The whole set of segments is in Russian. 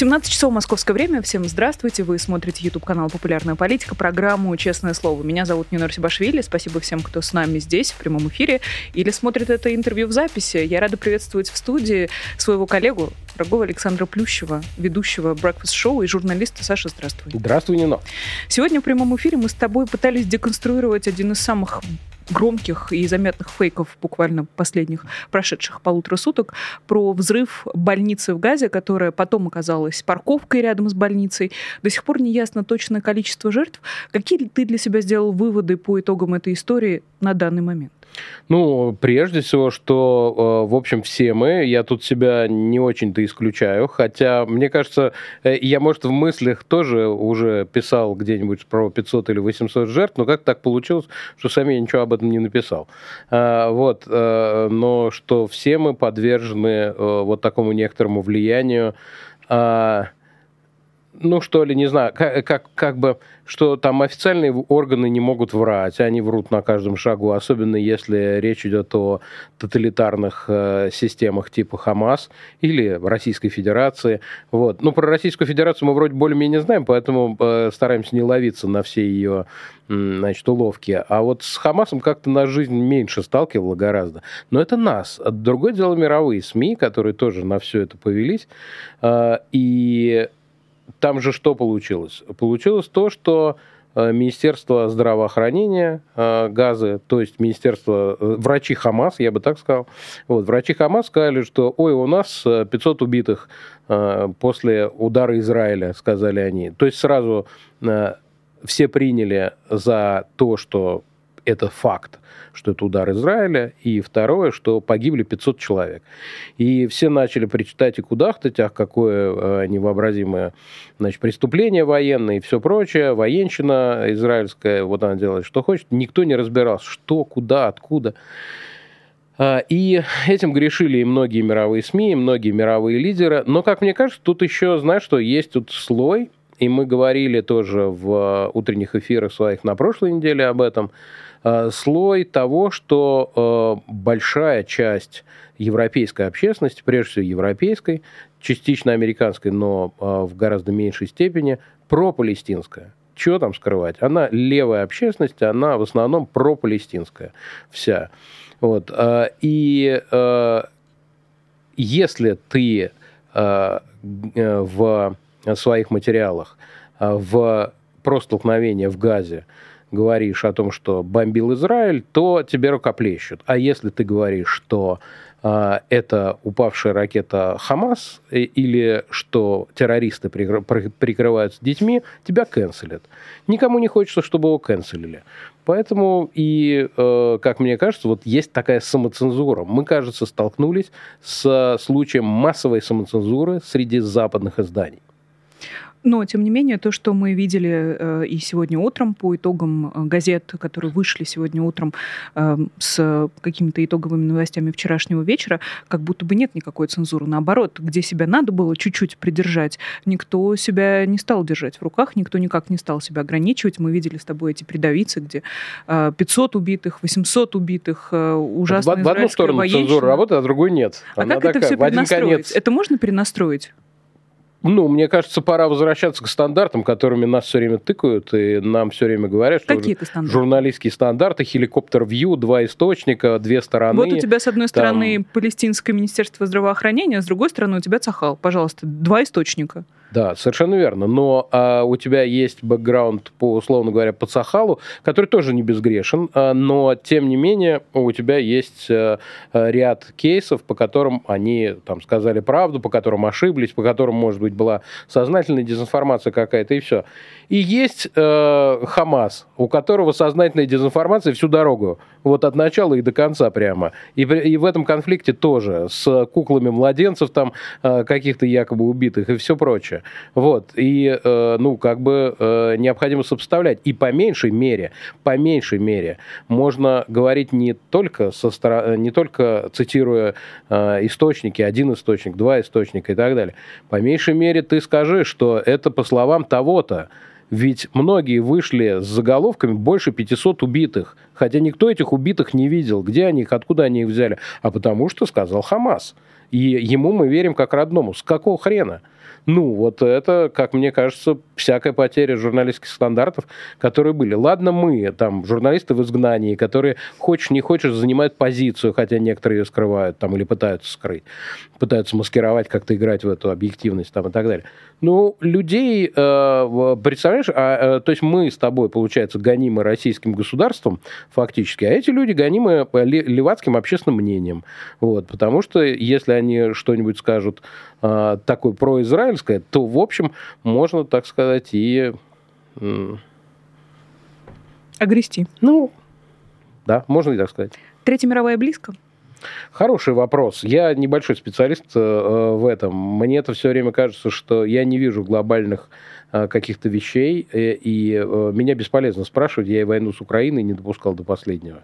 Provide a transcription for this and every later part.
17 часов московское время. Всем здравствуйте. Вы смотрите YouTube канал «Популярная политика», программу «Честное слово». Меня зовут Нина Сибашвили. Спасибо всем, кто с нами здесь в прямом эфире или смотрит это интервью в записи. Я рада приветствовать в студии своего коллегу, дорогого Александра Плющева, ведущего Breakfast Show и журналиста. Саша, здравствуй. Здравствуй, Нина. Сегодня в прямом эфире мы с тобой пытались деконструировать один из самых громких и заметных фейков буквально последних прошедших полутора суток про взрыв больницы в Газе, которая потом оказалась парковкой рядом с больницей. До сих пор не ясно точное количество жертв. Какие ты для себя сделал выводы по итогам этой истории на данный момент? Ну, прежде всего, что, э, в общем, все мы, я тут себя не очень-то исключаю, хотя, мне кажется, э, я, может, в мыслях тоже уже писал где-нибудь про 500 или 800 жертв, но как так получилось, что сами я ничего об этом не написал. А, вот, э, но что все мы подвержены вот такому некоторому влиянию а, ну что ли, не знаю, как, как, как бы, что там официальные органы не могут врать, они врут на каждом шагу, особенно если речь идет о тоталитарных э, системах типа Хамас или Российской Федерации. Вот. Ну, про Российскую Федерацию мы вроде более-менее знаем, поэтому э, стараемся не ловиться на все ее значит, уловки. А вот с Хамасом как-то на жизнь меньше сталкивало гораздо. Но это нас. Другое дело мировые СМИ, которые тоже на все это повелись. Э, и там же что получилось? Получилось то, что э, Министерство здравоохранения э, Газы, то есть Министерство э, врачи Хамас, я бы так сказал, вот, врачи Хамас сказали, что ой, у нас 500 убитых после удара Израиля, сказали они. То есть сразу все приняли за то, что это факт, что это удар Израиля, и второе, что погибли 500 человек. И все начали причитать и кудахтать, ах, какое э, невообразимое значит, преступление военное и все прочее, военщина израильская, вот она делает, что хочет. Никто не разбирался, что, куда, откуда. А, и этим грешили и многие мировые СМИ, и многие мировые лидеры. Но, как мне кажется, тут еще, знаешь, что есть тут слой, и мы говорили тоже в утренних эфирах своих на прошлой неделе об этом, Э, слой того, что э, большая часть европейской общественности, прежде всего европейской, частично американской, но э, в гораздо меньшей степени, пропалестинская. Чего там скрывать? Она левая общественность, она в основном пропалестинская вся. Вот. И если ты в своих материалах в про столкновение в Газе говоришь о том, что бомбил Израиль, то тебе рукоплещут. А если ты говоришь, что э, это упавшая ракета Хамас или что террористы прикрываются детьми, тебя канцелят. Никому не хочется, чтобы его канцелили. Поэтому и, э, как мне кажется, вот есть такая самоцензура. Мы, кажется, столкнулись с случаем массовой самоцензуры среди западных изданий. Но, тем не менее, то, что мы видели э, и сегодня утром по итогам э, газет, которые вышли сегодня утром э, с какими-то итоговыми новостями вчерашнего вечера, как будто бы нет никакой цензуры. Наоборот, где себя надо было чуть-чуть придержать, никто себя не стал держать в руках, никто никак не стал себя ограничивать. Мы видели с тобой эти придавицы, где 500 убитых, 800 убитых, ужасно В, в одну сторону военщина. цензура работает, а другой нет. А Она как такая, это все перенастроить? Это можно перенастроить? Ну, мне кажется, пора возвращаться к стандартам, которыми нас все время тыкают, и нам все время говорят, что Какие стандарты? журналистские стандарты, хеликоптер вью, два источника, две стороны. Вот у тебя, с одной там... стороны, Палестинское министерство здравоохранения, а с другой стороны, у тебя Цахал. Пожалуйста, два источника. Да, совершенно верно. Но а, у тебя есть бэкграунд, по, условно говоря, по Цахалу, который тоже не безгрешен, а, но, тем не менее, у тебя есть а, ряд кейсов, по которым они там сказали правду, по которым ошиблись, по которым, может быть, была сознательная дезинформация какая-то, и все. И есть э, Хамас, у которого сознательная дезинформация всю дорогу, вот от начала и до конца прямо. И, и в этом конфликте тоже с куклами младенцев там э, каких-то якобы убитых и все прочее. Вот. И, э, ну, как бы э, необходимо сопоставлять. И по меньшей мере, по меньшей мере, можно говорить не только, со, не только цитируя э, источники, один источник, два источника и так далее. По меньшей мере ты скажи, что это по словам того-то, Ведь многие вышли с заголовками больше 500 убитых, хотя никто этих убитых не видел. Где они их, откуда они их взяли? А потому что сказал Хамас. И ему мы верим как родному. С какого хрена? Ну, вот это, как мне кажется, всякая потеря журналистских стандартов, которые были. Ладно, мы, там, журналисты в изгнании, которые, хочешь не хочешь, занимают позицию, хотя некоторые ее скрывают там или пытаются скрыть, пытаются маскировать, как-то играть в эту объективность там и так далее. Ну, людей, э, представляешь, а, э, то есть мы с тобой, получается, гонимы российским государством фактически, а эти люди гонимы левацким общественным мнением. Вот, потому что если они что-нибудь скажут э, произраильское, то, в общем, можно, так сказать, и... Огрести. Ну, да, можно и так сказать. Третья мировая близко? Хороший вопрос. Я небольшой специалист э, в этом. Мне это все время кажется, что я не вижу глобальных э, каких-то вещей, э, и меня бесполезно спрашивать. Я и войну с Украиной не допускал до последнего.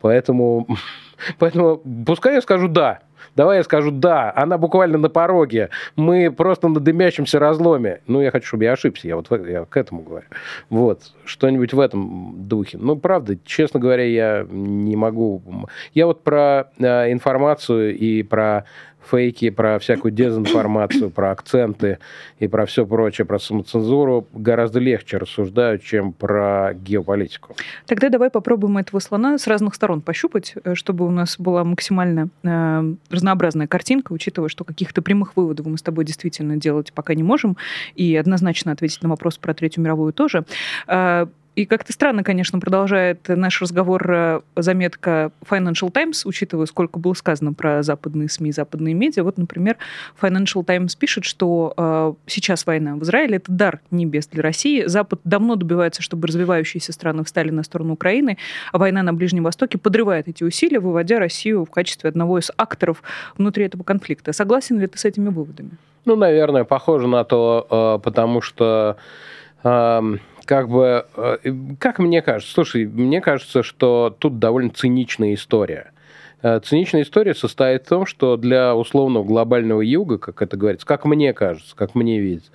Поэтому, поэтому пускай я скажу «да». Давай я скажу «да», она буквально на пороге. Мы просто на дымящемся разломе. Ну, я хочу, чтобы я ошибся, я вот я к этому говорю. Вот, что-нибудь в этом духе. Ну, правда, честно говоря, я не могу... Я вот про э, информацию и про фейки, про всякую дезинформацию, про акценты и про все прочее, про самоцензуру гораздо легче рассуждают, чем про геополитику. Тогда давай попробуем этого слона с разных сторон пощупать, э, чтобы у нас была максимально э, разнообразная картинка, учитывая, что каких-то прямых выводов мы с тобой действительно делать пока не можем, и однозначно ответить на вопрос про Третью мировую тоже. Э, и как-то странно, конечно, продолжает наш разговор э, заметка Financial Times, учитывая, сколько было сказано про западные СМИ, западные медиа. Вот, например, Financial Times пишет, что э, сейчас война в Израиле – это дар небес для России. Запад давно добивается, чтобы развивающиеся страны встали на сторону Украины, а война на Ближнем Востоке подрывает эти усилия, выводя Россию в качестве одного из акторов внутри этого конфликта. Согласен ли ты с этими выводами? Ну, наверное, похоже на то, э, потому что эм, как бы, э, как мне кажется, слушай, мне кажется, что тут довольно циничная история. Э, циничная история состоит в том, что для условного глобального юга, как это говорится, как мне кажется, как мне видится,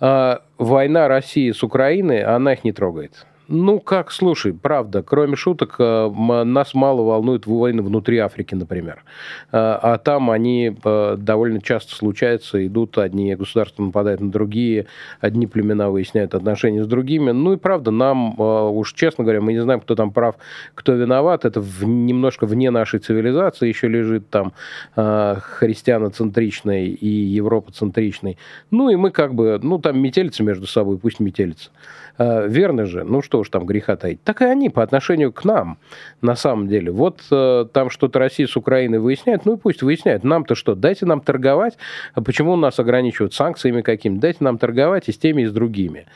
э, война России с Украиной, она их не трогает. Ну, как, слушай, правда, кроме шуток, э, нас мало волнуют войны внутри Африки, например. Э, а там они э, довольно часто случаются, идут, одни государства нападают на другие, одни племена выясняют отношения с другими. Ну и правда, нам, уж честно говоря, мы не знаем, кто там прав, кто виноват. Это в, немножко вне нашей цивилизации еще лежит там христианоцентричный и европоцентричный. Ну и мы как бы, ну там метелятся между собой, пусть метелятся. Верно же, ну что уж там греха таить, так и они по отношению к нам, на самом деле. Вот э, там что-то Россия с Украиной выясняет, ну и пусть выясняют. Нам-то что, дайте нам торговать, а почему нас ограничивают санкциями какими-то, дайте нам торговать и с теми, и с другими.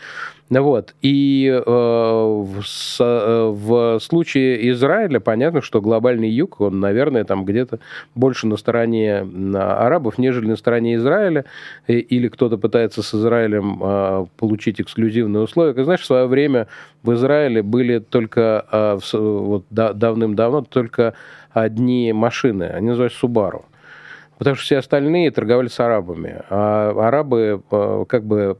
Вот. И э, в, с, э, в случае Израиля понятно, что глобальный юг, он, наверное, там где-то больше на стороне арабов, нежели на стороне Израиля, или кто-то пытается с Израилем э, получить эксклюзивные условия. Как знаешь, в свое время в Израиле были только э, вот, да, давным-давно только одни машины, они называются Subaru потому что все остальные торговали с арабами. А арабы э, как бы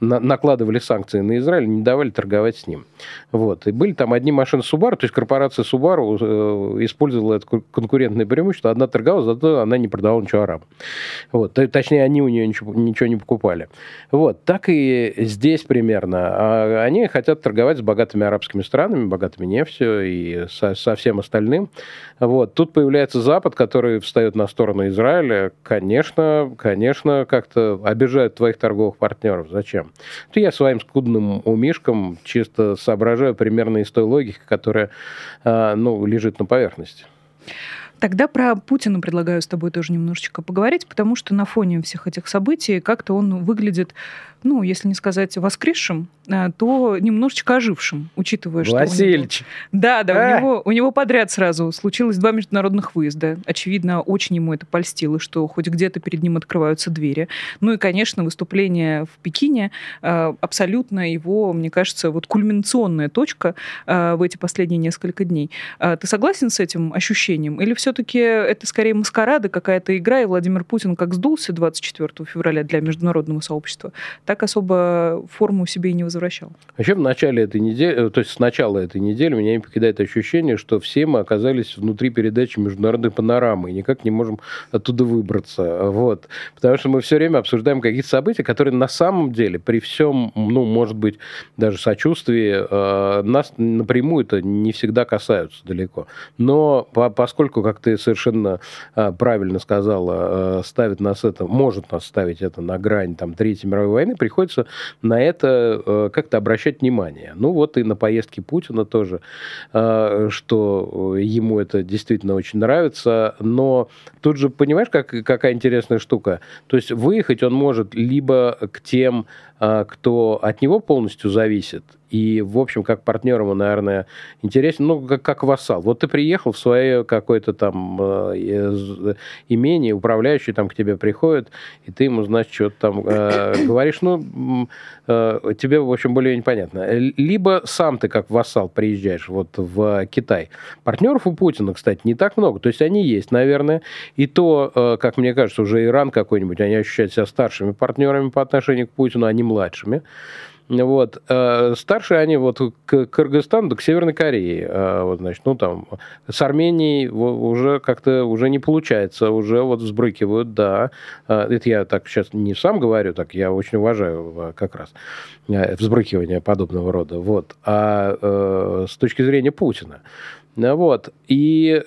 накладывали санкции на Израиль, не давали торговать с ним. Вот. И были там одни машины Subaru, то есть корпорация Subaru э, использовала это конкурентное преимущество. Одна торговала, зато она не продавала ничего арабам. Вот. Точнее, они у нее ничего, ничего не покупали. Вот. Так и здесь примерно. А они хотят торговать с богатыми арабскими странами, богатыми нефтью и со, со всем остальным. Вот. Тут появляется Запад, который встает на сторону Израиля. Конечно, конечно, как-то обижает твоих торговых партнеров. Зачем? То я своим скудным умишком чисто соображаю примерно из той логики, которая а, ну, лежит на поверхности. Тогда про Путина предлагаю с тобой тоже немножечко поговорить, потому что на фоне всех этих событий как-то он выглядит, ну, если не сказать воскресшим, а, то немножечко ожившим, учитывая, Васильевич. что... Него... Да, да, а! у, него, у него подряд сразу случилось два международных выезда. Очевидно, очень ему это польстило, что хоть где-то перед ним открываются двери. Ну и, конечно, выступление в Пекине а, абсолютно его, мне кажется, вот кульминационная точка в эти последние несколько дней. Ты согласен с этим ощущением? Или все все-таки это скорее маскарада, какая-то игра, и Владимир Путин как сдулся 24 февраля для международного сообщества, так особо форму себе и не возвращал. Вообще в начале этой недели, э, то есть с начала этой недели меня не покидает ощущение, что все мы оказались внутри передачи международной панорамы и никак не можем оттуда выбраться. Вот. Потому что мы все время обсуждаем какие-то события, которые на самом деле при всем, ну, может быть, даже сочувствии, э, нас напрямую это не всегда касаются далеко. Но по поскольку, как ты совершенно э, правильно сказала, э, ставит нас это, может нас ставить это на грань там, Третьей мировой войны, приходится на это э, как-то обращать внимание. Ну вот и на поездке Путина тоже, э, что ему это действительно очень нравится. Но тут же, понимаешь, как, какая интересная штука? То есть выехать он может либо к тем а, кто от него полностью зависит, и, в общем, как партнер ему, наверное, интересен, ну, как, как вассал. Вот ты приехал в свое какое-то там э, имение, управляющий там к тебе приходит, и ты ему, значит, что-то там э, говоришь, ну, э, тебе, в общем, более непонятно. Либо сам ты как вассал приезжаешь вот в Китай. Партнеров у Путина, кстати, не так много. То есть они есть, наверное. И то, э, как мне кажется, уже Иран какой-нибудь, они ощущают себя старшими партнерами по отношению к Путину, они младшими. Вот. Э, старшие они вот к Кыргызстану, к Северной Корее. Э, вот, значит, ну, там, с Арменией уже как-то уже не получается, уже вот взбрыкивают, да. Э, это я так сейчас не сам говорю, так я очень уважаю как раз взбрыкивание подобного рода. Вот. А с точки зрения Путина. Вот. И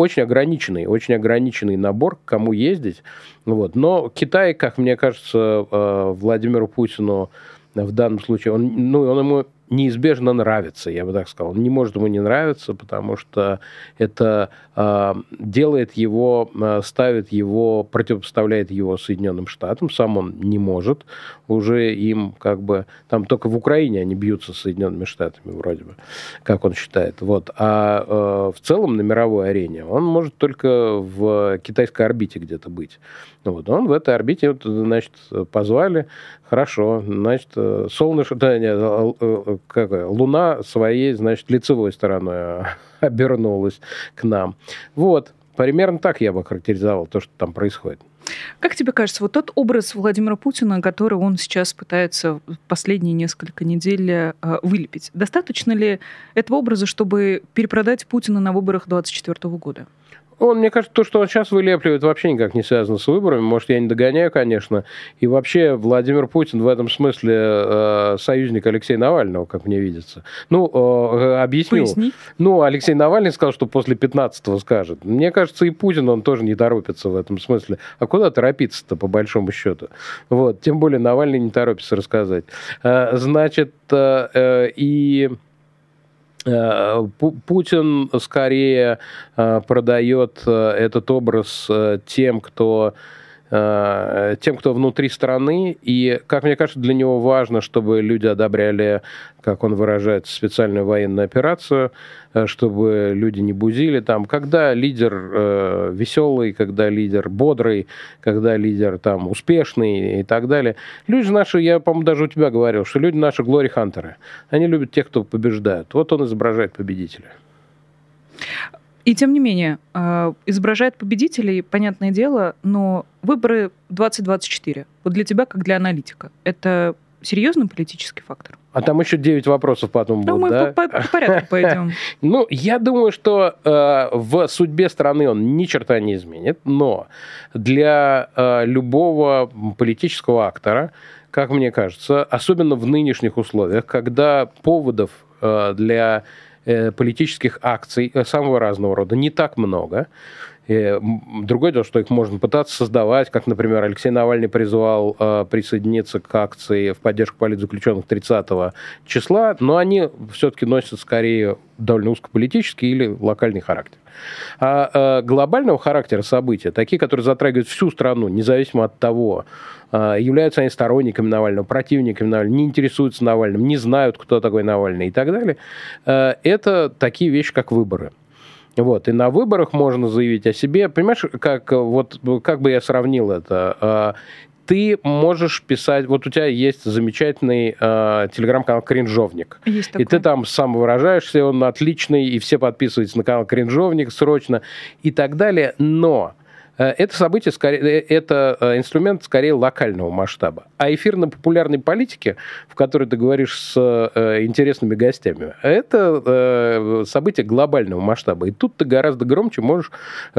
очень ограниченный, очень ограниченный набор, к кому ездить. Вот. Но Китай, как мне кажется, э, Владимиру Путину в данном случае, он, ну, он ему неизбежно нравится, я бы так сказал. Он не может ему не нравиться, потому что это э, делает его, э, ставит его, противопоставляет его Соединенным Штатам. Сам он не может. Уже им как бы... Там только в Украине они бьются с Соединенными Штатами вроде бы, как он считает. Вот. А э, в целом на мировой арене он может только в китайской орбите где-то быть. Вот. Он в этой орбите, вот, значит, позвали, хорошо, значит, солнышко, да, нет, как, Луна своей, значит, лицевой стороной обернулась к нам. Вот, примерно так я бы характеризовал то, что там происходит. Как тебе кажется, вот тот образ Владимира Путина, который он сейчас пытается последние несколько недель э, вылепить, достаточно ли этого образа, чтобы перепродать Путина на выборах 2024 года? Он, мне кажется, то, что он сейчас вылепливает, вообще никак не связано с выборами. Может, я не догоняю, конечно. И вообще Владимир Путин в этом смысле э, союзник Алексея Навального, как мне видится. Ну, э, объясню. Поясни. Ну, Алексей Навальный сказал, что после 15-го скажет. Мне кажется, и Путин, он тоже не торопится в этом смысле. А куда торопиться-то, по большому счету? Вот. Тем более Навальный не торопится рассказать. Э, значит, э, э, и... Э, Путин скорее э, продает э, этот образ тем, кто тем, кто внутри страны. И, как мне кажется, для него важно, чтобы люди одобряли, как он выражается, специальную военную операцию, э, чтобы люди не бузили там. Когда лидер э, веселый, когда лидер бодрый, когда лидер там успешный и так далее. Люди наши, я, по-моему, даже у тебя говорил, что люди наши глори-хантеры. Они любят тех, кто побеждает. Вот он изображает победителя. И тем не менее, э, изображает победителей, понятное дело, но выборы 2024, вот для тебя, как для аналитика, это серьезный политический фактор? А там еще 9 вопросов потом ну, будут, мы да? по, по, по порядку пойдем. Ну, я думаю, что э, в судьбе страны он ни черта не изменит, но для э, любого политического актора, как мне кажется, особенно в нынешних условиях, когда поводов э, для политических акций э, самого разного рода не так много. И другое дело, что их можно пытаться создавать, как, например, Алексей Навальный призвал э, присоединиться к акции в поддержку политзаключенных 30 числа, но они все-таки носят скорее довольно узкополитический или локальный характер. А э, глобального характера события, такие, которые затрагивают всю страну, независимо от того, э, являются они сторонниками Навального, противниками Навального, не интересуются Навальным, не знают, кто такой Навальный и так далее, э, это такие вещи, как выборы. Вот, и на выборах можно заявить о себе. Понимаешь, как, вот, как бы я сравнил это? Ты можешь писать, вот у тебя есть замечательный э, телеграм-канал «Кринжовник». Есть такой. И ты там самовыражаешься, он отличный, и все подписываются на канал «Кринжовник» срочно и так далее. Но это событие, скорее, э, это э, инструмент скорее локального масштаба. А эфирно-популярной политики, в которой ты говоришь с интересными гостями, это событие глобального масштаба. И тут ты гораздо громче можешь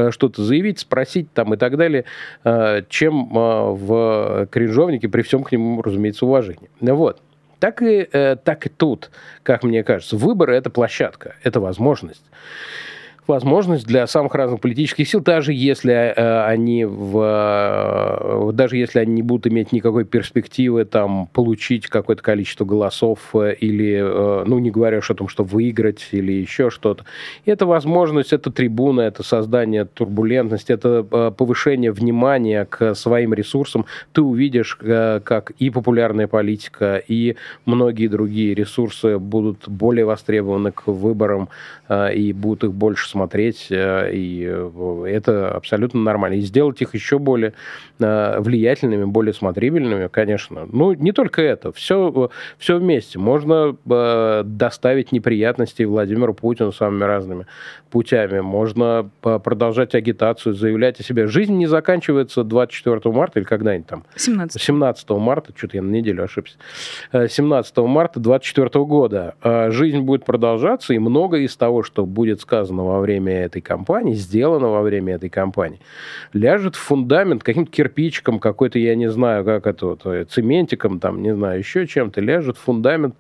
что-то заявить, спросить там и так далее, чем в кринжовнике, при всем к нему, разумеется, уважении. Вот. Так и, так и тут, как мне кажется, выборы – это площадка, это возможность возможность для самых разных политических сил, даже если э, они в, э, даже если они не будут иметь никакой перспективы там получить какое-то количество голосов э, или, э, ну не говоря уж о том, что выиграть или еще что-то. Это возможность, это трибуна, это создание турбулентности, это э, повышение внимания к своим ресурсам. Ты увидишь, э, как и популярная политика, и многие другие ресурсы будут более востребованы к выборам э, и будут их больше смотреть, э, и э, это абсолютно нормально. И сделать их еще более э, влиятельными, более смотрибельными, конечно. Ну, не только это, все, все вместе. Можно доставить неприятности Владимиру Путину самыми разными путями. Можно продолжать агитацию, заявлять о себе. Жизнь не заканчивается 24 марта или когда-нибудь там. 17. 17 марта, что-то я на неделю ошибся. 17 марта 24 года. Жизнь будет продолжаться, и многое из того, что будет сказано во время этой кампании, сделано во время этой кампании, ляжет в фундамент каким-то кирпичиком какой-то, я не знаю, как это, вот, э, цементиком, там, не знаю, еще чем-то, ляжет в фундамент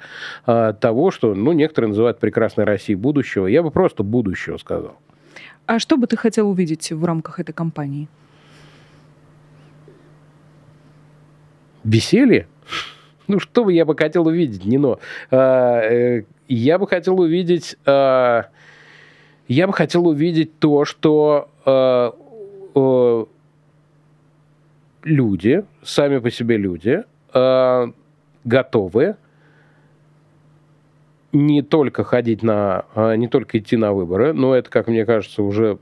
а, того, что, ну, некоторые называют прекрасной Россией будущего. Я бы просто будущего сказал. А что бы ты хотел увидеть в рамках этой кампании? Веселье? Ну, что бы я бы хотел увидеть, Нино? А, я бы хотел увидеть... А, я бы хотел увидеть то, что э, э, люди, сами по себе люди, э, готовы не только ходить на, э, не только идти на выборы, но это, как мне кажется, уже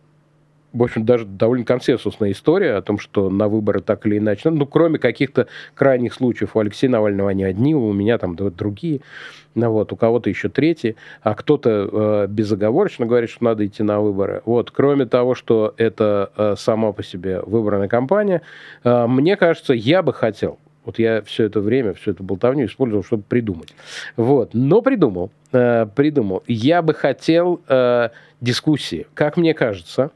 в общем, даже довольно консенсусная история о том, что на выборы так или иначе, ну, кроме каких-то крайних случаев, у Алексея Навального они одни, у меня там другие, ну, вот, у кого-то еще третьи, а кто-то э, безоговорочно говорит, что надо идти на выборы. Вот, кроме того, что это э, сама по себе выборная кампания, э, мне кажется, я бы хотел, вот я все это время, всю эту болтовню использовал, чтобы придумать. Вот. Но придумал. Э, придумал. Я бы хотел э, дискуссии. Как мне кажется,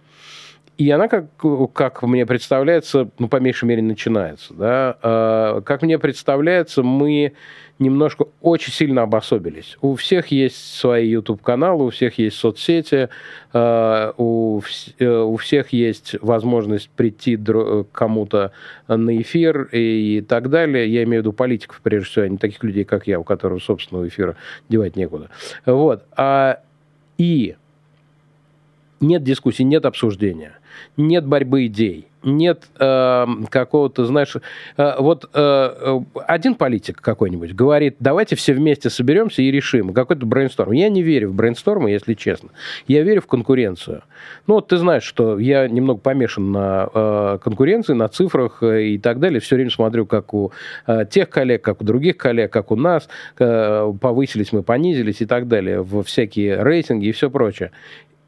и она, как, как мне представляется, ну, по меньшей мере, начинается. Да? А, как мне представляется, мы немножко очень сильно обособились. У всех есть свои YouTube-каналы, у всех есть соцсети, а, у, э, у всех есть возможность прийти к кому-то на эфир и так далее. Я имею в виду политиков, прежде всего, а не таких людей, как я, у которых собственного эфира девать некуда. Вот. А, и нет дискуссии, нет обсуждения нет борьбы идей, нет э, какого-то, знаешь, э, вот э, один политик какой-нибудь говорит, давайте все вместе соберемся и решим какой-то брейнсторм. Я не верю в брейнстормы, если честно. Я верю в конкуренцию. Ну вот ты знаешь, что я немного помешан на э, конкуренции, на цифрах э, и так далее. Все время смотрю, как у э, тех коллег, как у других коллег, как у нас э, повысились мы, понизились и так далее, в всякие рейтинги и все прочее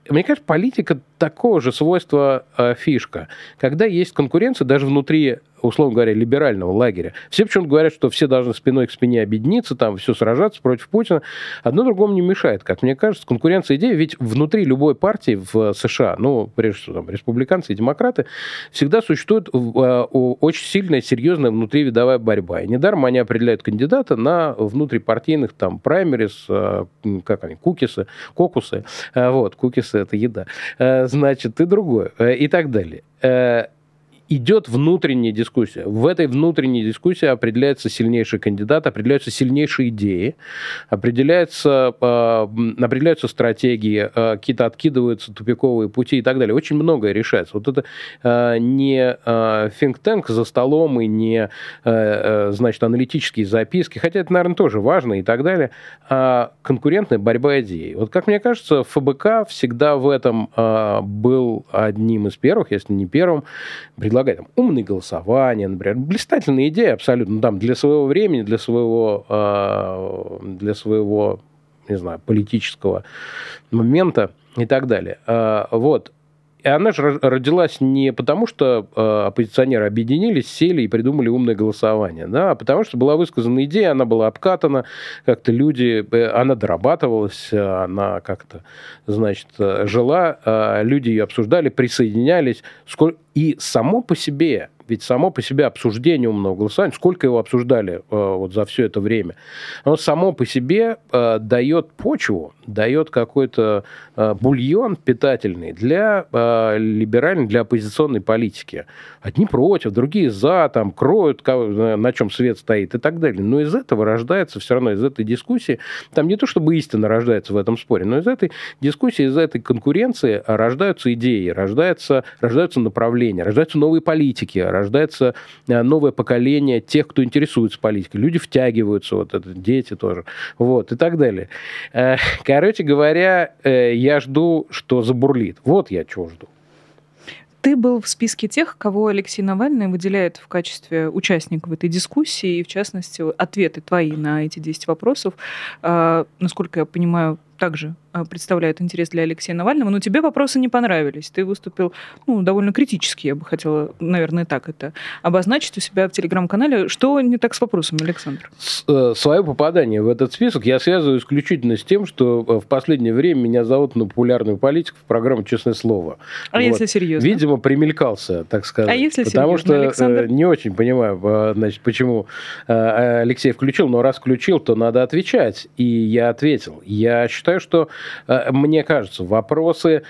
мне кажется, политика такого же свойства э, фишка. Когда есть конкуренция даже внутри условно говоря, либерального лагеря. Все почему-то говорят, что все должны спиной к спине объединиться, там все сражаться против Путина. Одно другому не мешает, как мне кажется. Конкуренция идеи, ведь внутри любой партии в США, ну, прежде всего, там, республиканцы и демократы, всегда существует э, очень сильная, серьезная внутривидовая борьба. И недаром они определяют кандидата на внутрипартийных там праймерис, э, как они, кукисы, кокусы. Э, вот, кукисы – это еда. Значит, и другое. И так далее идет внутренняя дискуссия. В этой внутренней дискуссии определяется сильнейший кандидат, определяются сильнейшие идеи, определяется, э, определяются стратегии, э, какие-то откидываются тупиковые пути и так далее. Очень многое решается. Вот это э, не э, tank за столом и не, э, значит, аналитические записки, хотя это, наверное, тоже важно и так далее, а конкурентная борьба идей. Вот, как мне кажется, ФБК всегда в этом э, был одним из первых, если не первым, предлагает там, умные голосования, например. Блистательная идея абсолютно. Там для своего времени, для своего, э, для своего не знаю, политического момента и так далее. Э, вот. И она же родилась не потому, что э, оппозиционеры объединились, сели и придумали умное голосование, да, а потому что была высказана идея, она была обкатана, как-то люди, э, она дорабатывалась, она как-то, значит, жила, э, люди ее обсуждали, присоединялись. И само по себе ведь само по себе обсуждение умного голосования, сколько его обсуждали э, вот за все это время, оно само по себе э, дает почву, дает какой-то э, бульон питательный для э, либеральной, для оппозиционной политики. Одни против, другие за, там, кроют, на чем свет стоит и так далее. Но из этого рождается все равно, из этой дискуссии, там не то чтобы истина рождается в этом споре, но из этой дискуссии, из этой конкуренции рождаются идеи, рождаются, рождаются направления, рождаются новые политики, рождается э, новое поколение тех, кто интересуется политикой. Люди втягиваются, вот это, дети тоже, вот, и так далее. Э, короче говоря, э, я жду, что забурлит. Вот я чего жду. Ты был в списке тех, кого Алексей Навальный выделяет в качестве участника в этой дискуссии, и в частности ответы твои на эти 10 вопросов, насколько я понимаю, также представляют интерес для Алексея Навального, но тебе вопросы не понравились. Ты выступил ну, довольно критически, я бы хотела, наверное, так это обозначить у себя в телеграм-канале. Что не так с вопросом, Александр? Э, свое попадание в этот список я связываю исключительно с тем, что э, в последнее время меня зовут на популярную политику в программу «Честное слово». А вот. если серьезно? Видимо, примелькался, так сказать. А если Потому серьезно, что э, Александр? не очень понимаю, значит, почему Алексей включил, но раз включил, то надо отвечать. И я ответил. Я считаю, что мне кажется, вопросы,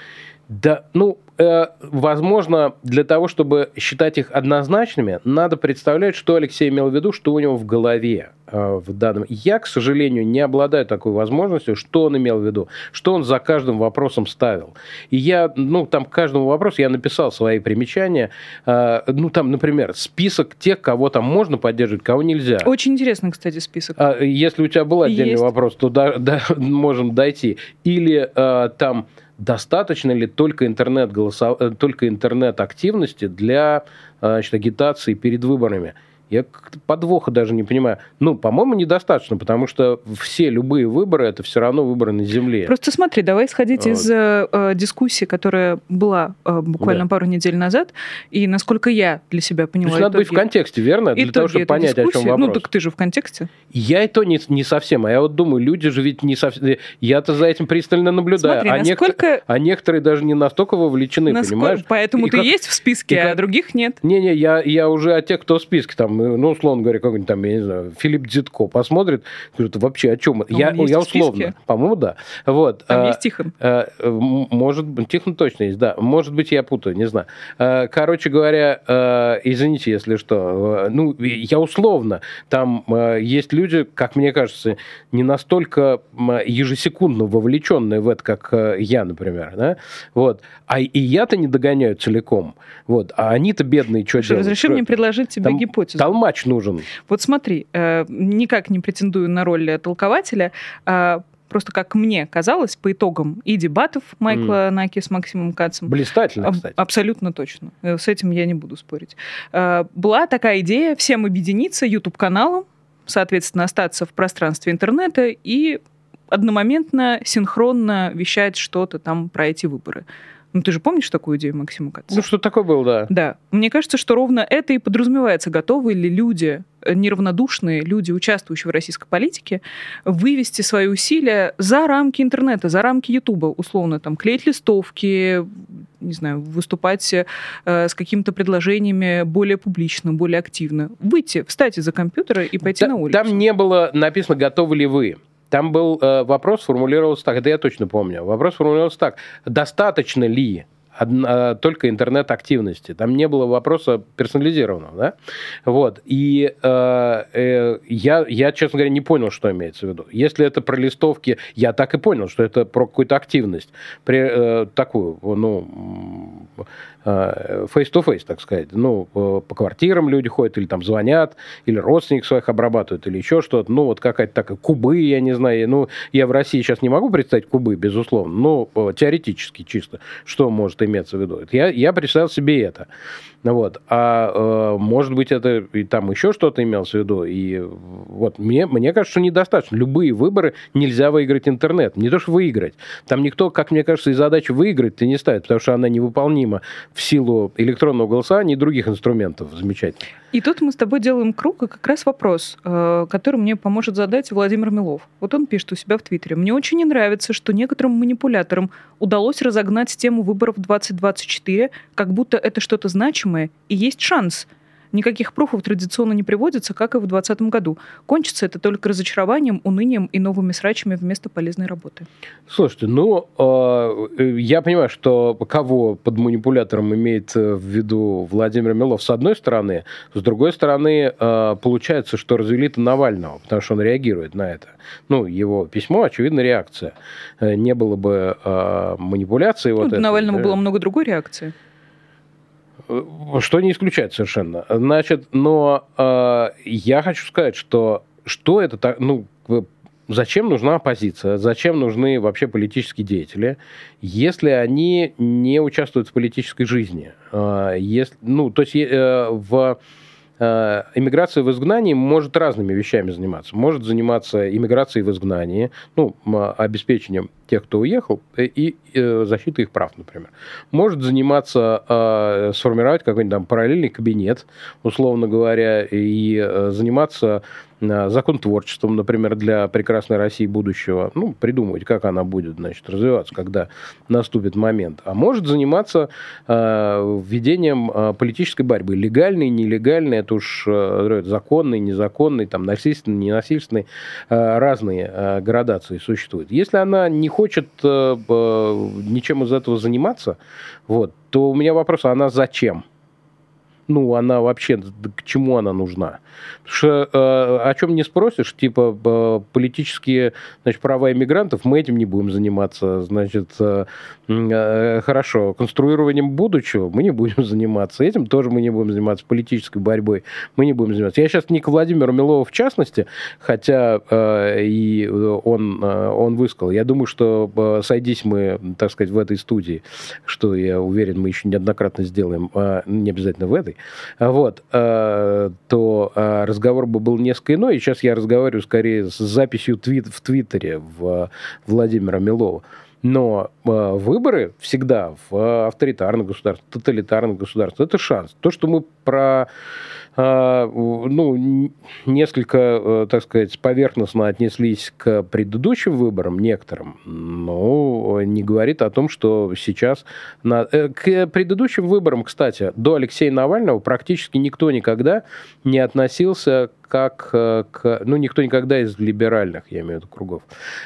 да, ну, э, возможно, для того, чтобы считать их однозначными, надо представлять, что Алексей имел в виду, что у него в голове э, в данном. Я, к сожалению, не обладаю такой возможностью, что он имел в виду, что он за каждым вопросом ставил. И я, ну, там к каждому вопросу я написал свои примечания. Э, ну, там, например, список тех, кого там можно поддерживать, кого нельзя. Очень интересный, кстати, список. А, если у тебя был отдельный Есть. вопрос, то да, да, можем дойти. Или э, там достаточно ли только интернет, голосов... Э, только интернет активности для э, значит, агитации перед выборами? Я подвоха даже не понимаю. Ну, по-моему, недостаточно, потому что все любые выборы это все равно выборы на земле. Просто смотри, давай исходить вот. из э, э, дискуссии, которая была э, буквально да. пару недель назад, и насколько я для себя поняла. То есть надо быть в контексте, верно? Для того, чтобы понять, о чем вопрос. Ну, так ты же в контексте. Я и то не, не совсем. А я вот думаю, люди же ведь не совсем... Я-то за этим пристально наблюдаю. Смотри, а, насколько... некотор... а некоторые даже не настолько вовлечены, насколько... понимаешь? Поэтому и ты как... есть в списке, как... а других нет. Не-не, я, я уже о тех, кто в списке, там, ну, условно говоря, какой-нибудь там, я не знаю, Филипп Дзитко посмотрит, говорит, вообще о чем? Ну, я, я условно. По-моему, да. Вот. Там а, есть Тихон. А, может быть, Тихон точно есть, да. Может быть, я путаю, не знаю. А, короче говоря, а, извините, если что. Ну, я условно. Там а, есть люди, как мне кажется, не настолько ежесекундно вовлеченные в это, как я, например. Да? Вот. А и я-то не догоняю целиком. Вот. А они-то бедные, что делают? Разреши мне предложить тебе Там гипотезу. Толмач нужен. Вот смотри, э, никак не претендую на роль толкователя, э, просто как мне казалось, по итогам и дебатов Майкла mm. Наки с Максимом Кацем. Блистательно, кстати. Абсолютно точно. Э, с этим я не буду спорить. Э, была такая идея всем объединиться YouTube-каналом, соответственно, остаться в пространстве интернета и одномоментно, синхронно вещать что-то там про эти выборы. Ну, ты же помнишь такую идею Максима Каца? Ну, что такое был, да. Да. Мне кажется, что ровно это и подразумевается. Готовы ли люди, неравнодушные люди, участвующие в российской политике, вывести свои усилия за рамки интернета, за рамки Ютуба, условно, там, клеить листовки, не знаю, выступать э, с какими-то предложениями более публично, более активно. Выйти, встать из-за компьютера и пойти Та- на улицу. Там не было написано, готовы ли вы. Там был э, вопрос, формулировался так, это я точно помню. Вопрос формулировался так, достаточно ли одна, только интернет-активности. Там не было вопроса персонализированного, да? Вот. И э, э, я, я, честно говоря, не понял, что имеется в виду. Если это про листовки, я так и понял, что это про какую-то активность. При, э, такую, ну, face-to-face, так сказать. Ну, по квартирам люди ходят, или там звонят, или родственников своих обрабатывают, или еще что-то. Ну, вот какая-то такая кубы, я не знаю. Ну, я в России сейчас не могу представить кубы, безусловно, но теоретически чисто, что может иметься в виду. Я, я представил себе это. Вот. А э, может быть, это и там еще что-то имелось в виду. И вот мне, мне кажется, что недостаточно. Любые выборы нельзя выиграть интернет. Не то, что выиграть. Там никто, как мне кажется, и задачу выиграть-то не ставит, потому что она невыполнима в силу электронного голосования и других инструментов замечательных. И тут мы с тобой делаем круг, и как раз вопрос, э, который мне поможет задать Владимир Милов. Вот он пишет у себя в Твиттере. «Мне очень не нравится, что некоторым манипуляторам удалось разогнать тему выборов 2024, как будто это что-то значимое, и есть шанс – Никаких пруфов традиционно не приводится, как и в 2020 году. Кончится это только разочарованием, унынием и новыми срачами вместо полезной работы. Слушайте, ну, э, я понимаю, что кого под манипулятором имеет э, в виду Владимир Милов с одной стороны, с другой стороны, э, получается, что развели-то Навального, потому что он реагирует на это. Ну, его письмо, очевидно, реакция. Не было бы манипуляции. Ну, вот Навального да? было много другой реакции. Э, что не исключает совершенно. Значит, но э, я хочу сказать, что что это так, ну, зачем нужна оппозиция, зачем нужны вообще политические деятели, если они не участвуют в политической жизни. Э, если, ну, то есть э, в иммиграция в изгнании может разными вещами заниматься. Может заниматься иммиграцией в изгнании, ну, обеспечением тех, кто уехал, э, и э, защитой их прав, например. Может заниматься, сформировать какой-нибудь там параллельный кабинет, условно говоря, и заниматься законотворчеством, например, для прекрасной России будущего, ну, придумывать, как она будет, значит, развиваться, когда наступит момент. А может заниматься э, введением э, политической борьбы, легальной, нелегальной, это уж э, законный, незаконный, там, насильственный, ненасильственный, э, разные э, градации существуют. Если она не хочет э, э, ничем из этого заниматься, вот, то у меня вопрос, а она зачем? Ну, она вообще, к чему она нужна? Потому что э, о чем не спросишь, типа э, политические значит, права иммигрантов, мы этим не будем заниматься. Значит, э, э, хорошо, конструированием будущего мы не будем заниматься. Этим тоже мы не будем заниматься. Политической борьбой мы не будем заниматься. Я сейчас не к Владимиру Милову в частности, хотя э, и он, э, он высказал. Я думаю, что э, сойдись мы, так сказать, в этой студии, что я уверен, мы еще неоднократно сделаем, э, не обязательно в этой, вот, э, то э, разговор бы был несколько иной. И сейчас я разговариваю скорее с записью твит в Твиттере в Владимира Милова. Но э, выборы всегда в авторитарных государствах, тоталитарных государствах, это шанс. То, что мы про а, ну, несколько, э, так сказать, поверхностно отнеслись к предыдущим выборам, некоторым, но не говорит о том, что сейчас... На... Э, к предыдущим выборам, кстати, до Алексея Навального практически никто никогда не относился как э, к... Ну, никто никогда из либеральных, я имею в виду, кругов,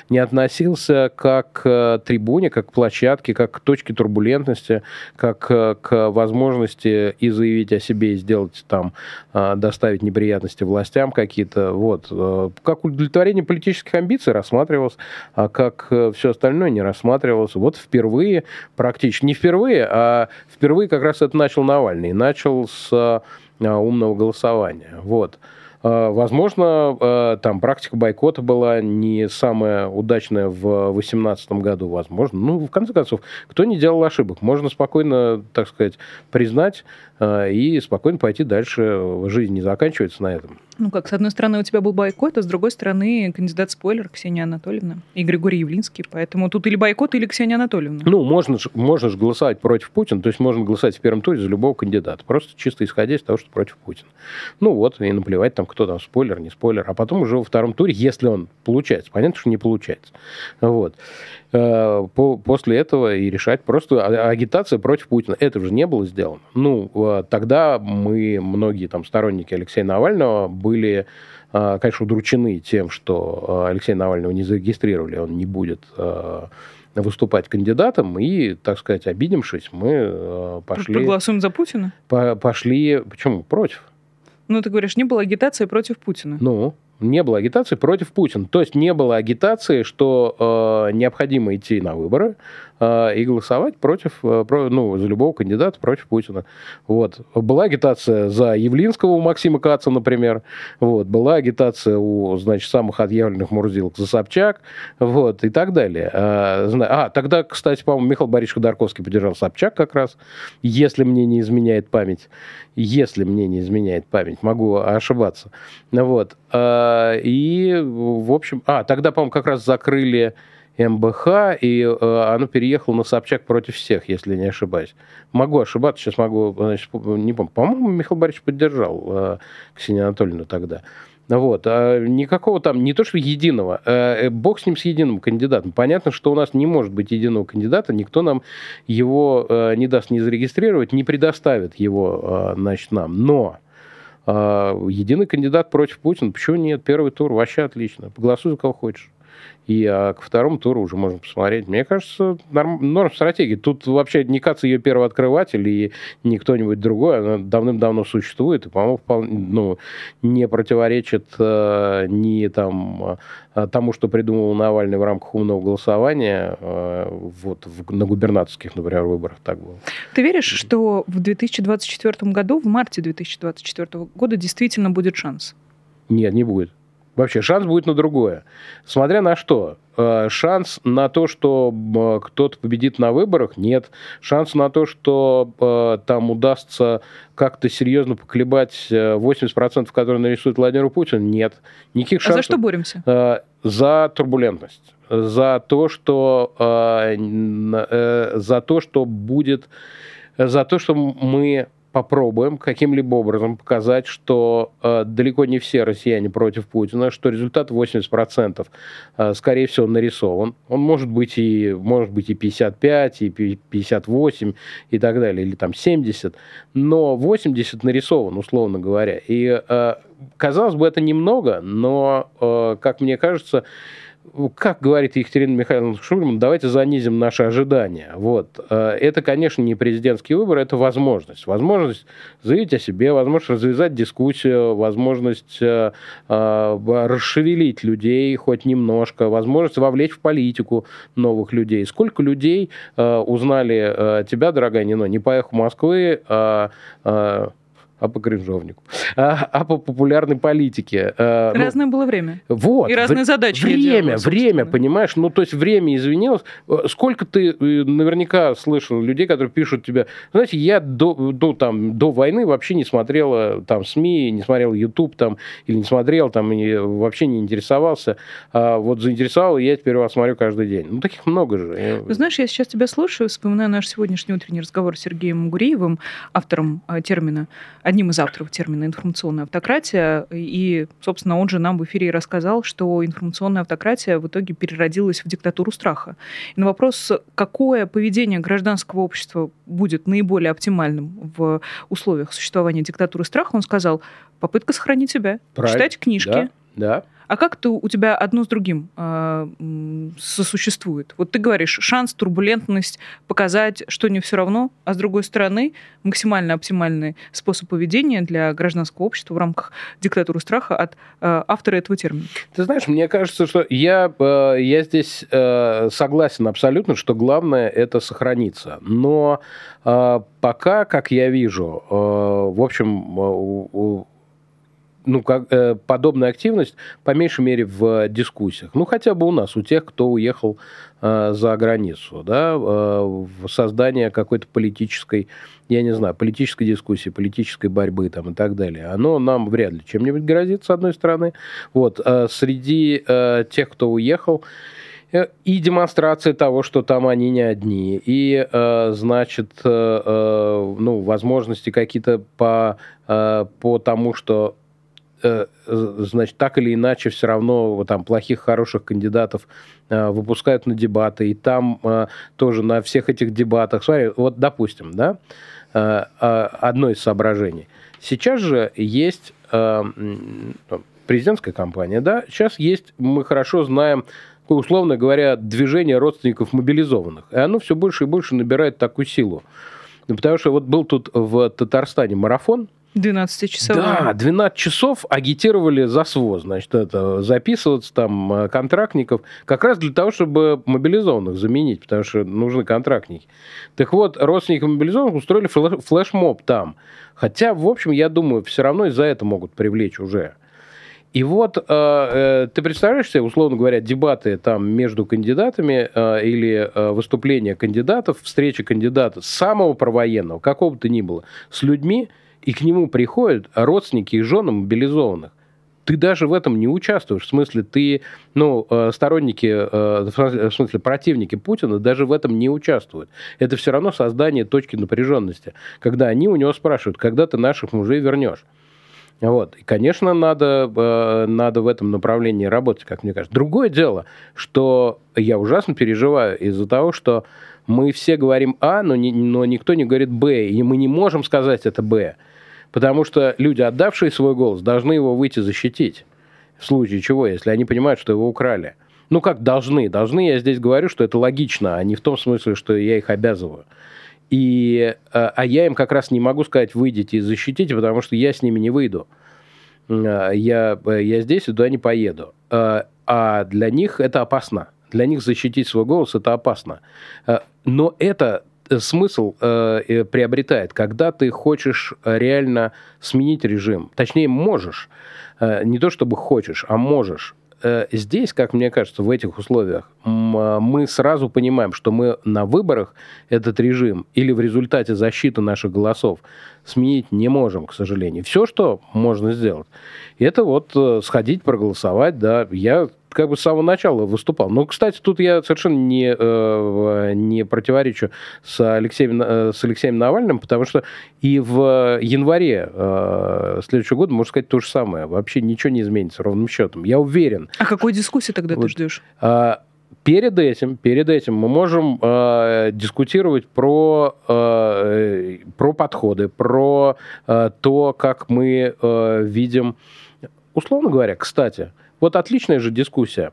не относился как к трибуне, как к площадке, как к точке турбулентности, как к возможности и заявить о себе, и сделать там а, доставить неприятности властям какие-то. Вот. Э, как удовлетворение политических амбиций рассматривалось, а как э, все остальное не рассматривалось. Вот впервые, практически не впервые, а впервые как раз это начал Навальный. Начал с а, умного голосования. Вот. Возможно, там практика бойкота была не самая удачная в 2018 году, возможно. Ну, в конце концов, кто не делал ошибок? Можно спокойно, так сказать, признать, Э, и спокойно пойти дальше. Жизнь не заканчивается на этом. Ну как, с одной стороны, у тебя был бойкот, а с другой стороны, кандидат-спойлер Ксения Анатольевна и Григорий Явлинский. Поэтому тут или бойкот, или Ксения Анатольевна. Ну, можно, можно же голосовать против Путина, то есть можно голосовать в первом туре за любого кандидата. Просто чисто исходя из того, что против Путина. Ну вот, и наплевать там, кто там, спойлер, не спойлер. А потом уже во втором туре, если он получается. Понятно, что не получается. Вот. Э, после этого и решать просто а, агитация против Путина. Это же не было сделано. Ну, э, тогда мы, многие там сторонники Алексея Навального, были, э, конечно, удручены тем, что Алексея Навального не зарегистрировали, он не будет выступать кандидатом, и, так сказать, обидевшись, мы пошли... Проголосуем за Путина? По пошли... Почему? Против. Ну, ты говоришь, не было агитации против Путина. Ну, не было агитации против Путина. То есть не было агитации, что э, необходимо идти на выборы, и голосовать против, э, про, ну, за любого кандидата против Путина. Вот. Была агитация за Явлинского у Максима Каца, например. Вот. Была агитация у, значит, самых отъявленных мурзилок за Собчак. Вот. И так далее. А, а тогда, кстати, по-моему, Михаил Борисович Ходорковский поддержал Собчак как раз, если мне не изменяет память. Если мне не изменяет память. Могу ошибаться. Вот. А, и, в общем... А, тогда, по-моему, как раз закрыли МБХ, и э, оно переехало на Собчак против всех, если не ошибаюсь. Могу ошибаться, сейчас могу, значит, не помню. По-моему, Михаил Борисович поддержал э, Ксению Анатольевну тогда. Вот. А никакого там, не то что единого, э, бог с ним, с единым кандидатом. Понятно, что у нас не может быть единого кандидата, никто нам его э, не даст не зарегистрировать, не предоставит его, э, значит, нам. Но э, единый кандидат против Путина, почему нет? Первый тур вообще отлично. Голосуй за кого хочешь. И а, к второму туру уже можно посмотреть. Мне кажется, норм, норм стратегии. Тут вообще не Кац ее первооткрыватель и не кто-нибудь другой. Она давным-давно существует и, по-моему, вполне, ну, не противоречит э, ни там, э, тому, что придумал Навальный в рамках умного голосования э, вот, в, на губернаторских, например, выборах. Так было. Ты веришь, что в 2024 году, в марте 2024 года действительно будет шанс? Нет, не будет. Вообще, шанс будет на другое. Смотря на что. Э, шанс на то, что кто-то победит на выборах, нет. Шанс на то, что э, там удастся как-то серьезно поколебать 80%, э, которые нарисует Владимир Путин, нет. Никаких шансов. А за что боремся? За турбулентность. За то, что, за то, что будет... За то, что мы попробуем каким-либо образом показать, что э, далеко не все россияне против Путина, что результат 80% э, скорее всего нарисован. Он может быть и может быть и 55, и 58 и так далее, или там 70, но 80 нарисован, условно говоря. И э, казалось бы, это немного, но, э, как мне кажется, как говорит Екатерина Михайловна Шульман, давайте занизим наши ожидания. Вот. Э, это, конечно, не президентский выбор, это возможность. Возможность заявить о себе, возможность развязать дискуссию, возможность э, э, расшевелить людей хоть немножко, возможность вовлечь в политику новых людей. Сколько людей узнали тебя, дорогая Нино, не по эху Москвы, а а по кринжовнику, а, а по популярной политике. А, ну, разное ну, было время. Вот. И разные задачи. Время, делала, время, понимаешь? Ну, то есть время извинилось. Сколько ты э, наверняка слышал людей, которые пишут тебе, знаете, я до, до, там, до войны вообще не смотрела там СМИ, не смотрел YouTube там, или не смотрел там, и вообще не интересовался. А вот заинтересовал, и я теперь вас смотрю каждый день. Ну, таких много же. знаешь, я сейчас тебя слушаю, вспоминаю наш сегодняшний утренний разговор с Сергеем Мугуреевым, автором э, термина одним из авторов термина «информационная автократия». И, собственно, он же нам в эфире рассказал, что информационная автократия в итоге переродилась в диктатуру страха. И на вопрос, какое поведение гражданского общества будет наиболее оптимальным в условиях существования диктатуры страха, он сказал, попытка сохранить себя, Правильно. читать книжки. Да, да. А как то у тебя одно с другим э, сосуществует? Вот ты говоришь, шанс, турбулентность показать, что не все равно, а с другой стороны, максимально оптимальный способ поведения для гражданского общества в рамках диктатуры страха от э, автора этого термина. Ты знаешь, мне кажется, что я, э, я здесь э, согласен абсолютно, что главное это сохраниться. Но э, пока, как я вижу, э, в общем, ну, как, э, подобная активность, по меньшей мере, в дискуссиях. Ну, хотя бы у нас, у тех, кто уехал э, за границу, да, э, в создание какой-то политической, я не знаю, политической дискуссии, политической борьбы там и так далее. Оно нам вряд ли чем-нибудь грозит, с одной стороны. Вот, э, среди э, тех, кто уехал, э, и демонстрация того, что там они не одни, и, э, значит, э, э ну, возможности какие-то по, э, по тому, что значит, так или иначе все равно там плохих, хороших кандидатов э, выпускают на дебаты, и там э, тоже на всех этих дебатах, смотри, вот допустим, да, одно из соображений. Сейчас же есть президентская кампания, да, сейчас есть, мы хорошо знаем, условно говоря, движение родственников мобилизованных, и оно все больше и больше набирает такую силу. Потому что вот был тут в Татарстане марафон, 12-часовые. Да, 12 часов агитировали за СВО, значит, это записываться там э, контрактников, как раз для того, чтобы мобилизованных заменить, потому что нужны контрактники. Так вот, родственники мобилизованных устроили флешмоб там. Хотя, в общем, я думаю, все равно из-за это могут привлечь уже. И вот э, э, ты представляешь себе, условно говоря, дебаты там между кандидатами э, или э, выступления кандидатов, встречи кандидата самого провоенного, какого бы то ни было, с людьми, и к нему приходят родственники и жены мобилизованных. Ты даже в этом не участвуешь. В смысле, ты, ну, э, сторонники, э, в смысле, противники Путина даже в этом не участвуют. Это все равно создание точки напряженности, когда они у него спрашивают, когда ты наших мужей вернешь. Вот. И, конечно, надо, э, надо в этом направлении работать, как мне кажется. Другое дело, что я ужасно переживаю из-за того, что мы все говорим А, но, не, но никто не говорит Б, и мы не можем сказать это Б. Потому что люди, отдавшие свой голос, должны его выйти защитить. В случае чего, если они понимают, что его украли. Ну, как должны? Должны, я здесь говорю, что это логично, а не в том смысле, что я их обязываю. И, э, а я им как раз не могу сказать, выйдите и защитите, потому что я с ними не выйду. Э, я, э, я здесь и туда не поеду. А для них это опасно. Для них защитить свой голос это опасно. Но это смысл э, приобретает, когда ты хочешь реально сменить режим. Точнее, можешь. Э, не то чтобы хочешь, а можешь. Э, здесь, как мне кажется, в этих условиях а, мы сразу понимаем, что мы на выборах этот режим или в результате защиты наших голосов сменить не можем, к сожалению. Все, что можно сделать, это вот э, сходить, проголосовать, да. Я как бы с самого начала выступал. Но, кстати, тут я совершенно не, э, не противоречу с Алексеем, э, с Алексеем Навальным, потому что и в январе э, следующего года, можно сказать, то же самое. Вообще ничего не изменится ровным счетом. Я уверен. А какой дискуссии тогда вот, ты ждешь? А, перед этим, перед этим мы можем э, дискутировать про, э, про подходы, про э, то, как мы э, видим, условно говоря, кстати, вот отличная же дискуссия,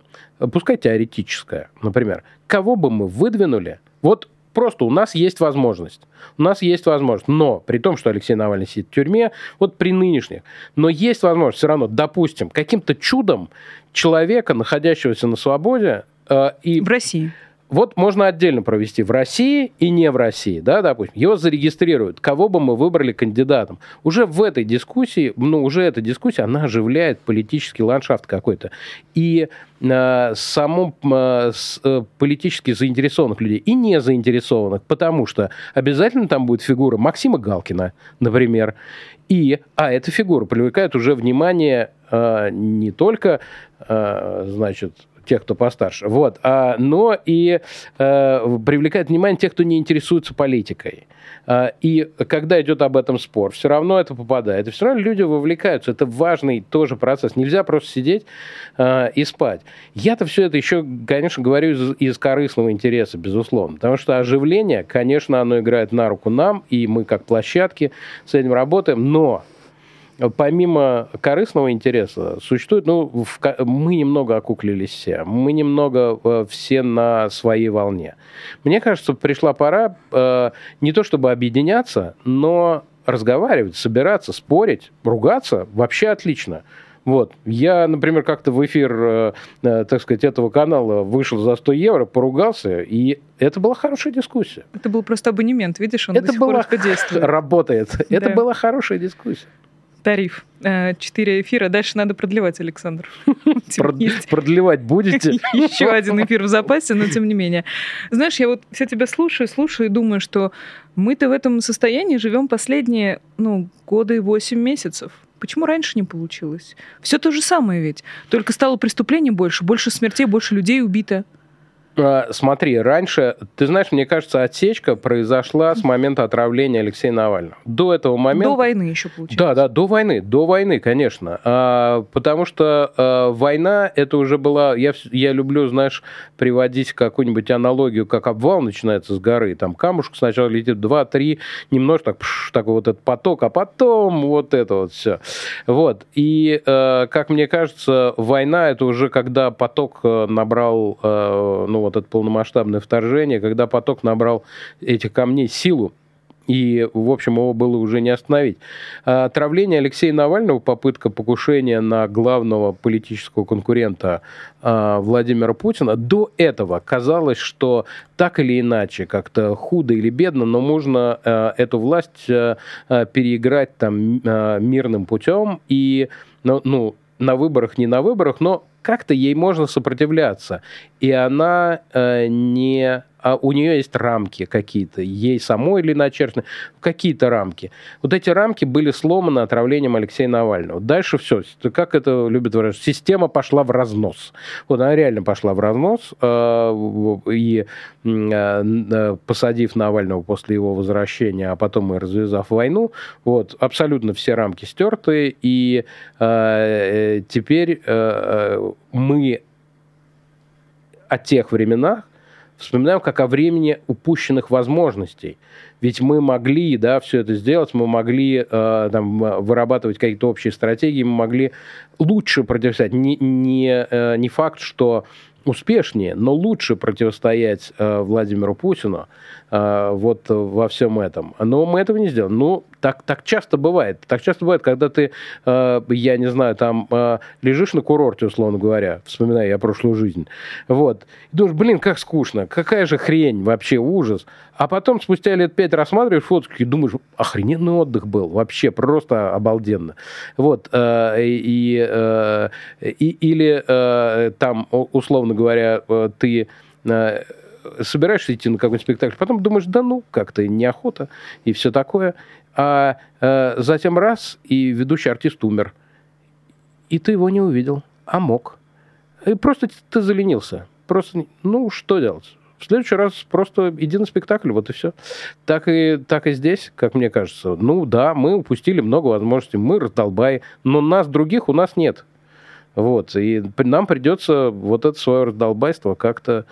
пускай теоретическая, например. Кого бы мы выдвинули? Вот просто у нас есть возможность. У нас есть возможность. Но при том, что Алексей Навальный сидит в тюрьме, вот при нынешних, но есть возможность все равно, допустим, каким-то чудом человека, находящегося на свободе, э, и... В России вот можно отдельно провести в России и не в России, да, допустим. Его зарегистрируют, кого бы мы выбрали кандидатом. Уже в этой дискуссии, ну, уже эта дискуссия, она оживляет политический ландшафт какой-то. И э, само э, с, э, политически заинтересованных людей и не заинтересованных, потому что обязательно там будет фигура Максима Галкина, например. И, а эта фигура привлекает уже внимание э, не только, э, значит, тех, кто постарше. Вот. А, но и э, привлекает внимание тех, кто не интересуется политикой. А, и когда идет об этом спор, все равно это попадает. И все равно люди вовлекаются. Это важный тоже процесс. Нельзя просто сидеть э, и спать. Я-то все это еще, конечно, говорю из, из корыстного интереса, безусловно. Потому что оживление, конечно, оно играет на руку нам, и мы как площадки с этим работаем. Но помимо корыстного интереса, существует, ну, в, мы немного окуклились все, мы немного э, все на своей волне. Мне кажется, пришла пора э, не то чтобы объединяться, но разговаривать, собираться, спорить, ругаться вообще отлично. Вот. Я, например, как-то в эфир, э, э, так сказать, этого канала вышел за 100 евро, поругался, и это была хорошая дискуссия. Это был просто абонемент, видишь, он это до сих была... пор действует. Работает. Да. Это была хорошая дискуссия тариф. Э, четыре эфира. Дальше надо продлевать, Александр. Продлевать будете? Еще один эфир в запасе, но тем не менее. Знаешь, я вот все тебя слушаю, слушаю и думаю, что мы-то в этом состоянии живем последние, ну, годы и восемь месяцев. Почему раньше не получилось? Все то же самое ведь. Только стало преступлений больше, больше смертей, больше людей убито. А, смотри, раньше, ты знаешь, мне кажется, отсечка произошла с момента отравления Алексея Навального. До этого момента... До войны еще получилось. Да, да, до войны, до войны, конечно. А, потому что а, война, это уже была... Я, я люблю, знаешь, приводить какую-нибудь аналогию, как обвал начинается с горы. Там камушек сначала летит 2-3, немножко так, пш, такой вот этот поток, а потом вот это вот все. Вот. И, а, как мне кажется, война, это уже когда поток э, набрал, а, ну, вот это полномасштабное вторжение, когда поток набрал этих камней силу, и, в общем, его было уже не остановить. Отравление Алексея Навального, попытка покушения на главного политического конкурента Владимира Путина, до этого казалось, что так или иначе, как-то худо или бедно, но можно эту власть переиграть там мирным путем и, ну, ну на выборах, не на выборах, но как-то ей можно сопротивляться. И она э, не а у нее есть рамки какие-то, ей самой или начерчены, какие-то рамки. Вот эти рамки были сломаны отравлением Алексея Навального. Дальше все, как это любят выражать, система пошла в разнос. Вот она реально пошла в разнос, э, и э, посадив Навального после его возвращения, а потом и развязав войну, вот, абсолютно все рамки стерты, и э, теперь мы о тех временах вспоминаем как о времени упущенных возможностей. Ведь мы могли, да, все это сделать, мы могли э, там, вырабатывать какие-то общие стратегии, мы могли лучше противостоять. Не, не, э, не факт, что успешнее, но лучше противостоять э, Владимиру Путину э, вот во всем этом. Но мы этого не сделали. Ну, так, так часто бывает. Так часто бывает, когда ты, э, я не знаю, там э, лежишь на курорте, условно говоря, вспоминая я прошлую жизнь, вот, и думаешь, блин, как скучно, какая же хрень, вообще ужас. А потом спустя лет пять рассматриваешь фотки и думаешь, охрененный отдых был, вообще просто обалденно. Вот, э, и, э, и, или э, там, условно говоря, э, ты э, собираешься идти на какой-нибудь спектакль, потом думаешь, да ну, как-то неохота и все такое. А э, затем раз, и ведущий артист умер. И ты его не увидел, а мог. И просто ты заленился. Просто, ну, что делать? В следующий раз просто иди на спектакль, вот и все. Так и, так и здесь, как мне кажется. Ну да, мы упустили много возможностей, мы раздолбай, но нас других у нас нет. Вот, и нам придется вот это свое раздолбайство как-то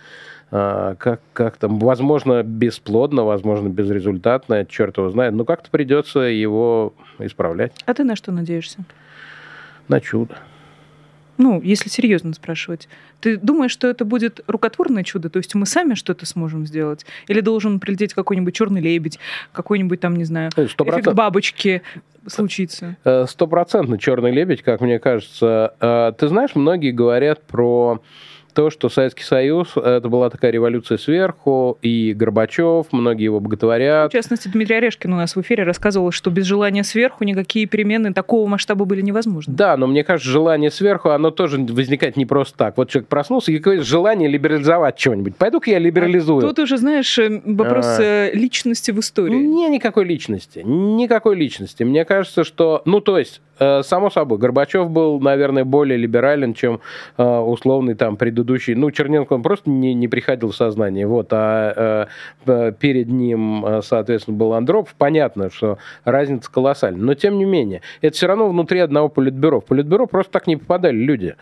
как, как там, возможно, бесплодно, возможно, безрезультатно, черт его знает, но как-то придется его исправлять. А ты на что надеешься? На чудо. Ну, если серьезно спрашивать, ты думаешь, что это будет рукотворное чудо? То есть мы сами что-то сможем сделать? Или должен прилететь какой-нибудь черный лебедь, какой-нибудь там, не знаю, 100%. эффект бабочки случиться? Э, стопроцентно черный лебедь, как мне кажется. Э, ты знаешь, многие говорят про то, что Советский Союз это была такая революция сверху, и Горбачев, многие его боготворят. В частности, Дмитрий Орешкин у нас в эфире рассказывал, что без желания сверху никакие перемены такого масштаба были невозможны. Да, но мне кажется, желание сверху, оно тоже возникает не просто так. Вот человек проснулся, и какое желание либерализовать что-нибудь. Пойду-ка я либерализую. А тут уже, знаешь, э, вопрос а... Э, личности в истории. Не, никакой личности. Никакой личности. Мне кажется, что... Ну, то есть, само собой, Горбачев был, наверное, более либерален, чем э, условный там предыдущий. Ну, Черненко он просто не, не приходил в сознание. Вот, а э, перед ним, соответственно, был Андропов. Понятно, что разница колоссальная. Но, тем не менее, это все равно внутри одного политбюро. В политбюро просто так не попадали люди.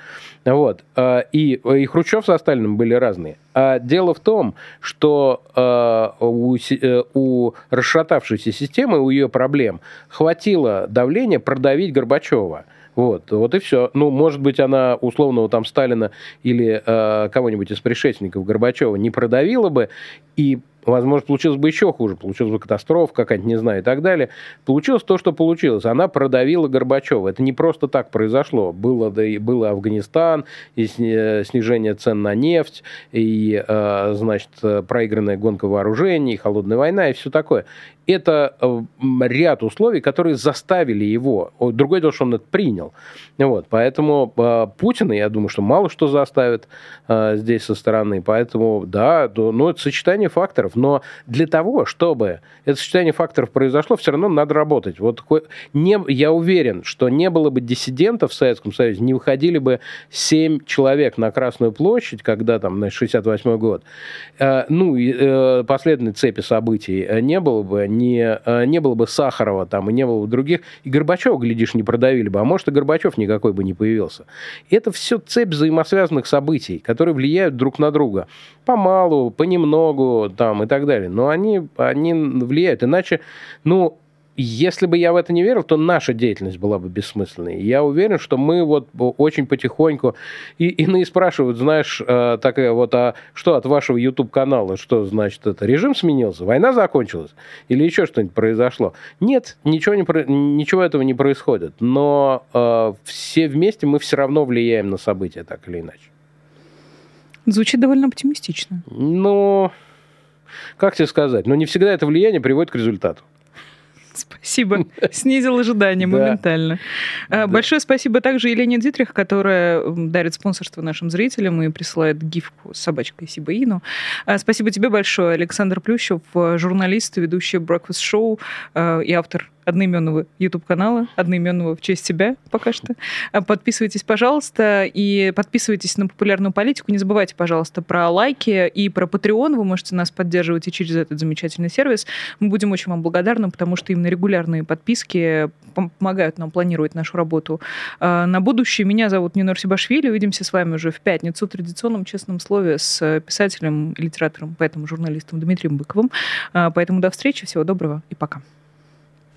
Вот. И, и Хрущев со Сталиным были разные. А дело в том, что э, у, э, у расшатавшейся системы, у ее проблем хватило давления продавить Горбачева. Вот, вот и все. Ну, может быть, она условного там Сталина или э, кого-нибудь из предшественников Горбачева не продавила бы, и возможно, получилось бы еще хуже, получилась бы катастрофа какая-нибудь, не знаю, и так далее. Получилось то, что получилось. Она продавила Горбачева. Это не просто так произошло. Было, да и было Афганистан, и снижение цен на нефть, и, э, значит, проигранная гонка вооружений, холодная война и все такое это э, ряд условий, которые заставили его. Другое дело, что он это принял. Вот, поэтому э, Путина, я думаю, что мало что заставит э, здесь со стороны. Поэтому, да, ну, это сочетание факторов. Но для того, чтобы это сочетание факторов произошло, все равно надо работать. Вот не, я уверен, что не было бы диссидентов в Советском Союзе, не выходили бы семь человек на Красную площадь, когда там, на 68 год. Ну, и последней цепи событий не было бы, не, э, не было бы Сахарова там и не было бы других, и Горбачева, глядишь, не продавили бы, а может и Горбачев никакой бы не появился. Это все цепь взаимосвязанных событий, которые влияют друг на друга. Помалу, понемногу там и так далее. Но они, они влияют. Иначе, ну, если бы я в это не верил, то наша деятельность была бы бессмысленной. Я уверен, что мы вот очень потихоньку... И иные спрашивают, знаешь, э, такая вот, а что от вашего YouTube-канала? Что значит это? Режим сменился? Война закончилась? Или еще что-нибудь произошло? Нет, ничего, не, ничего этого не происходит. Но э, все вместе мы все равно влияем на события, так или иначе. Звучит довольно оптимистично. Ну, как тебе сказать? Но не всегда это влияние приводит к результату. Спасибо. Снизил ожидания моментально. А, большое спасибо также Елене Дитрих, которая дарит спонсорство нашим зрителям и присылает гифку с собачкой Сибаину. А, спасибо тебе большое, Александр Плющев, журналист, ведущий Breakfast Show а, и автор одноименного YouTube-канала, одноименного в честь себя пока что. А, подписывайтесь, пожалуйста, и подписывайтесь на популярную политику. Не забывайте, пожалуйста, про лайки и про Patreon. Вы можете нас поддерживать и через этот замечательный сервис. Мы будем очень вам благодарны, потому что именно регулярные подписки помогают нам планировать нашу работу а, на будущее. Меня зовут Нинор Сибашвили. Увидимся с вами уже в пятницу в традиционном честном слове с писателем, литератором, поэтому журналистом Дмитрием Быковым. А, поэтому до встречи, всего доброго и пока.